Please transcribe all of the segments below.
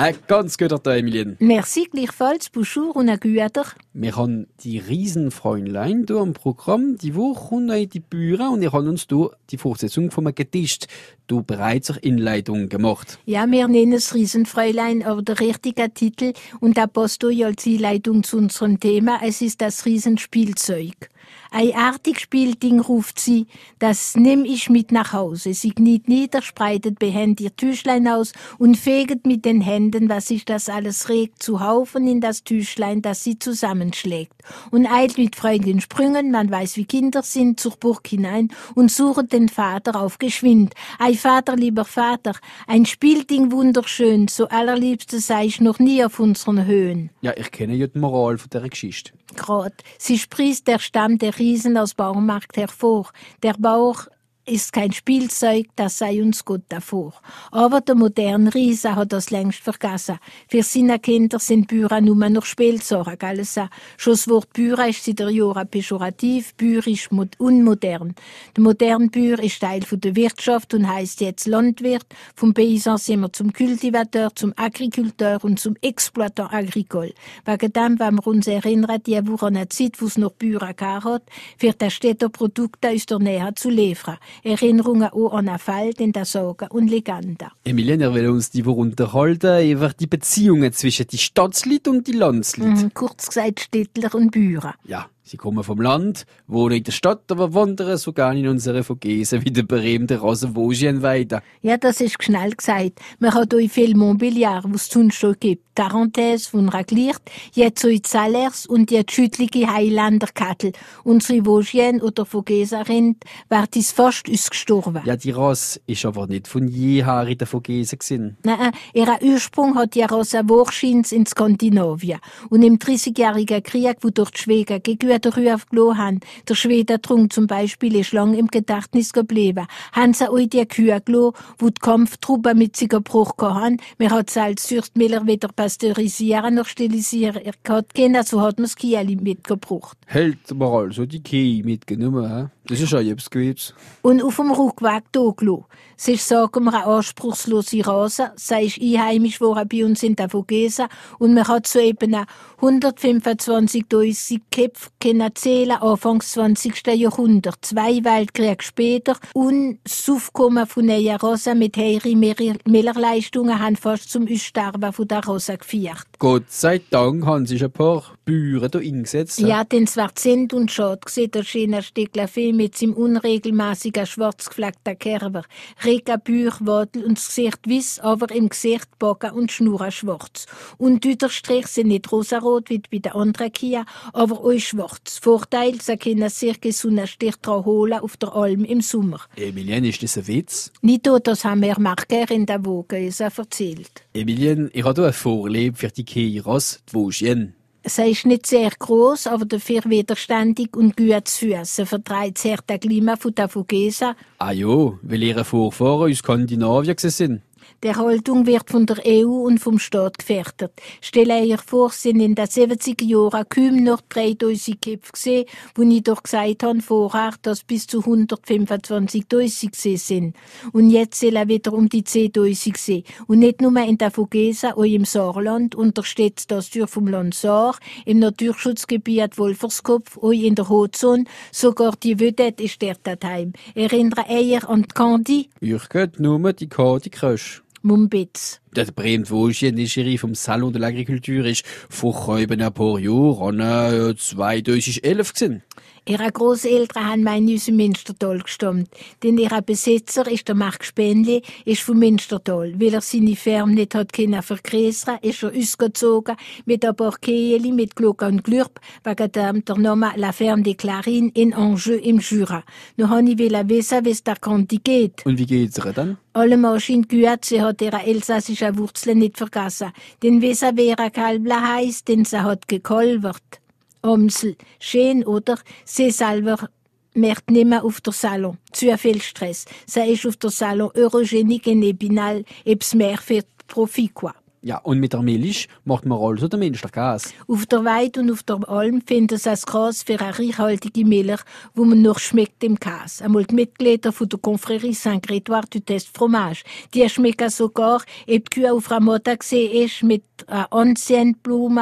Ein ganz guter Tag, Emilien. Merci gleichfalls, bonjour und ein guter. Wir haben die Riesenfräulein hier im Programm. Die Woche kommt in die Bühne und wir haben uns hier die Fortsetzung vom Gedicht du bereits eine Einleitung gemacht. Ja, wir nennen es Riesenfräulein, aber der richtige Titel und du ja als Einleitung zu unserem Thema. Es ist das Riesenspielzeug. Ein artig Spielding ruft sie, das nimm ich mit nach Hause. Sie kniet nieder, spreitet behend ihr Tüchlein aus und feget mit den Händen, was sich das alles regt, zu Haufen in das Tüchlein, das sie zusammenschlägt. Und eilt mit freudigen Sprüngen, man weiß wie Kinder sind, zur Burg hinein und sucht den Vater auf geschwind. Ei Vater, lieber Vater, ein Spielding wunderschön, so allerliebste sei ich noch nie auf unseren Höhen. Ja, ich kenne ja die Moral von der Geschichte. Grad. Sie sprießt der Stamm der Riesen aus Baumarkt hervor. Der Bauch ist kein Spielzeug, das sei uns gut davor. Aber der moderne Riese hat das längst vergessen. Für seine Kinder sind Bücher nur noch Spielzeug, alles Schon das Wort Bücher ist seit der Jura pejorativ, Bühr ist unmodern. Der moderne Bühr ist Teil der Wirtschaft und heißt jetzt Landwirt. Vom Paysan sind wir zum Kultivateur, zum Agrikulteur und zum Exploitant agricole. Wegen dem, wenn wir uns erinnern, die Woche an eine Zeit, wo es noch Bücher hat, für das Städter Produkte aus der Nähe zu liefern. Erinnerungen auch an einen Fall in der Sorge und Legende. Emilien, er will uns die unterhalten über die Beziehungen zwischen die Stadtleuten und die Landsleuten. Mhm, kurz gesagt Städtler und Bürger. Ja, Sie kommen vom Land, wohnen in der Stadt, aber wandern sogar in unsere Vogesen wie der berühmte Rosenvogien weiter. Ja, das ist schnell gesagt. Man hat euch viel Mobiliar, was es sonst schon gibt. Tarentaise von Ragliert, jetzt so Salers und die schüttlige Highlanderkattel. Unsere Vosgien oder Vogeserin wird fast ausgestorben. Ja, die Rasse ist aber nicht von jeher in der Vogesen gewesen. Nein, ihr Ursprung hat die Rasse Wurschins in Skandinavien. Und im 30-jährigen Krieg, wo dort Schweden gegen Rühr aufgelassen haben, der Schwedentrunk zum Beispiel, ist lang im Gedächtnis geblieben. Haben sie euch die Kühe gelassen, wo die Kampftruppen mit sich Bruch hatten. Wir hat sie als Süchtmiller wieder pasteurisieren, noch stilisieren. Er hat keiner, so hat man das Kieli mitgebracht. Hält man also die Kie mitgenommen, he? Das ist auch etwas Gutes. Und auf dem Rückweg da gelassen. Es ist, sagen wir, eine anspruchslose Rase. Sie ist einheimisch geworden bei uns in der Vogesen. Und man hat so eben 125.000 Köpfe können zählen, Anfangs 20. Jahrhundert. Zwei Weltkriege später. Und das Aufkommen von neuen Rasen mit höheren Millerleistungen haben fast zum Aussterben von der Rose geführt. Gott sei Dank haben sich ein paar Bauern da eingesetzt. Ja, denn es war Zent und schade gesehen, der schöne Stück mit seinem unregelmäßigen schwarz gefleckten Kerber. Rega Büch, Wadel und das Gesicht weiß, aber im Gesicht Bogen und Schnurren schwarz. Und die Unterstrich sind nicht rosarot wie bei den anderen Kia, aber auch schwarz. Vorteil, sie können sich gesunden Stich holen auf der Alm im Sommer. Emilien, ist das ein Witz? Nicht das haben wir Marker in der Woge erzählt. Emilien, ich habe ein Vorlieb für die Keiras, die Vosgien. Sie ist nicht sehr groß, aber dafür widerständig und gut zu füßen. Vertreibt sehr das Klima von der Vogesa. Ah ja, weil ihre Vorfahren aus Skandinavien sind. Der Haltung wird von der EU und vom Staat gefährdet. Stelle euch vor, sind in den 70er Jahren kaum noch 3000 Köpfe gesehen, wo ich doch gesagt habe vorher, dass bis zu 125.000 sind. Und jetzt sollen wieder um die 10.000 sein. Und nicht nur in der Vogesa oder im Saarland untersteht das durch vom Land Saar, im Naturschutzgebiet Wolferskopf oder in der Hotzone, sogar die Vedette ist dort daheim. Erinnere eher an die Candy? Ich geht nur die Candy Crush. Mumbitz. Wohlchen ist Schiri vom Salon de l'Agriculture ist vor ein paar Jahren, äh, 2011 gewesen. Ihre Großeltern haben mal in unserem Münstertal gestammt. Denn ihr Besitzer ist der Mark Spenli, ist vom Münstertal. Weil er seine Firma nicht hat können vergrößern, ist er ausgezogen mit ein paar Kehli, mit Glock und Glürb, wegen dem der Name La Ferme de Clarine in Angers im Jura. Nun wollte ich wissen, wie es der Kanti geht. Und wie geht's ihr dann? Alle Maschinen gehört, sie hat ihre elsässische Wurzeln nicht vergessen. Denn wissen, wer ein Kalbler heisst, denn sie hat gekolvert. Omsel. Schön, oder? Sie selber merkt nimmer auf der Salon. Zu viel Stress. Sie ist auf der Salon Eurogenique und Epinal, ebs mehr für Profit, quoi. Ja, und mit der Milch macht man also den Münsterkäse. Auf der Weide und auf der Alm finden sie das Gras für eine reichhaltige Milch, wo man noch schmeckt im Käse. Einmal die Mitglieder von der Confrérie Saint-Grétoire du Test Fromage. Die schmecken sogar, ob die Kühe auf Ramota gesehen ist, mit äh,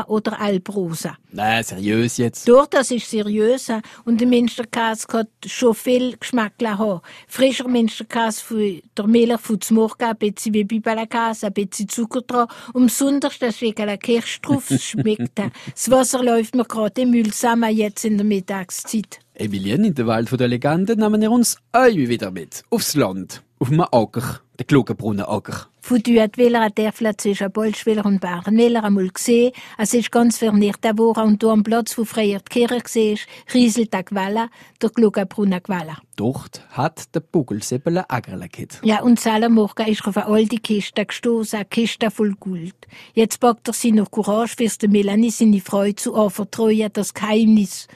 oder Alprosa. Nein, seriös jetzt. Doch, das ist seriös. Und der Münsterkäse hat schon viel Geschmack haben. Frischer Münsterkäse von der Milch von zum Morgen, ein bisschen wie Bibelkäse, ein bisschen Zucker dran. Und besonders, das wegen der Kirsch drauf schmeckt. Das Wasser läuft mir gerade im Müll zusammen jetzt in der Mittagszeit. Emilien, in der Welt der Legenden nehmen wir uns euch wieder mit. Aufs Land. Auf einem Acker. Der Klugenbrunnenacker. Von dort will er der zwischen Bolschwiller und Bärenwiller einmal gesehen. Es ist ganz verniert geworden und da am Platz, wo früher die Kirche war, rieselt der Quelle, der Klugenbrunner Quelle. Dort hat der Bugelsäbel ein Ackerle gehabt. Ja, und Morgen ist auf eine alte Kiste gestoßen, eine Kiste voll Gold. Jetzt packt er sie noch Courage, fürs der Melanie seine Freude zu anvertrauen, das Geheimnis.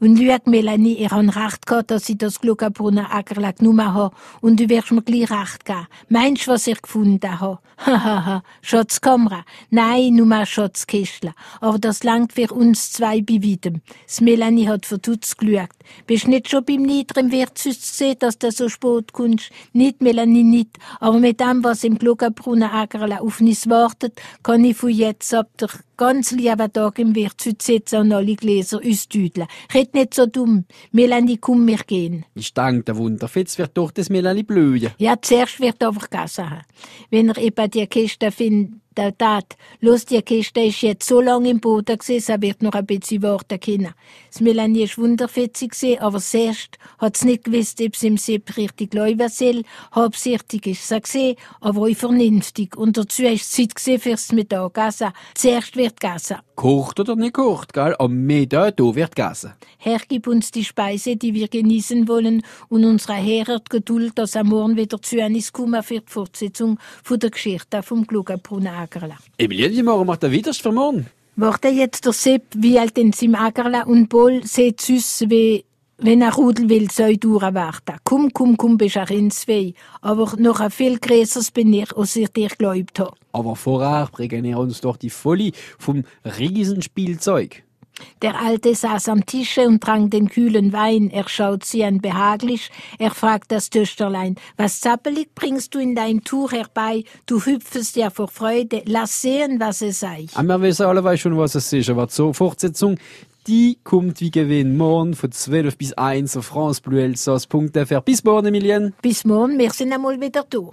Und schau, Melanie, habe recht gehabt, dass ich das Gluckenbrunner Ackerle genommen habe. Und du wirst mir gleich recht geben. Meinst du, was ich gefunden habe? Hahaha, Schatzkamera. Nein, nur mal Schatzkistler. Aber das langt für uns zwei bei weitem. Das Melanie hat verdutzt geschaut. Bist nicht schon beim niederen Wirtshaus gesehen, dass du so spät kommst? Nicht, Melanie, nicht. Aber mit dem, was im Gluckenbrunner Ackerle auf uns wartet, kann ich von jetzt ab der ganz lieben Tag im Wirtshaus sitzen und alle Gläser uns tüdeln. Red nicht so dumm. Melanie, komm, wir gehen. Ich denke, der Wunderfitz wird durch das Melanie blühen. Ja, zuerst wird er vergessen haben. Wenn er eben die Kiste findet, der Tat. Los, die Kiste ist jetzt so lange im Boden gewesen, es wird noch ein bisschen warten können. Das Melanie ist wunderfetzig gewesen, aber zuerst hat es nicht gewusst, ob sie im Sepp richtig laufen soll. Hauptsächlich ist sie gesehen, aber auch vernünftig. Und dazu ist Zeit gewesen fürs Mittagessen. Zuerst wird gegessen. Kocht oder nicht kocht, gell? Am Mittag, da wird gegessen. Herr, gib uns die Speise, die wir genießen wollen, und unsere Herr Geduld, dass am Morgen wieder zu uns kommen für die Fortsetzung von der Geschichte vom Klugenbrunner Ackerle. Emilien, wie machen wir den Widerst für morgen? Warte jetzt der Sepp, wie alt in seinem Ackerle und Paul sieht süß, wie wenn er Rudel will, soll durchwarten. Komm, komm, komm, bist er ins Weh. Aber noch ein viel größeres bin ich, als ich dir geglaubt habe. Aber vorher bringen wir uns doch die Folie vom Riesenspielzeug. Der Alte saß am Tische und trank den kühlen Wein. Er schaut sie an behaglich. Er fragt das Töchterlein, was zappelig bringst du in dein Tuch herbei? Du hüpfest ja vor Freude. Lass sehen, was es sei. Aber wir wissen alle schon, was es ist. Aber zur Fortsetzung, die kommt wie Gewinn morgen von 12 bis 1 auf francebleuelsass.fr. Bis morgen, Emilien. Bis morgen, wir sind einmal wieder da.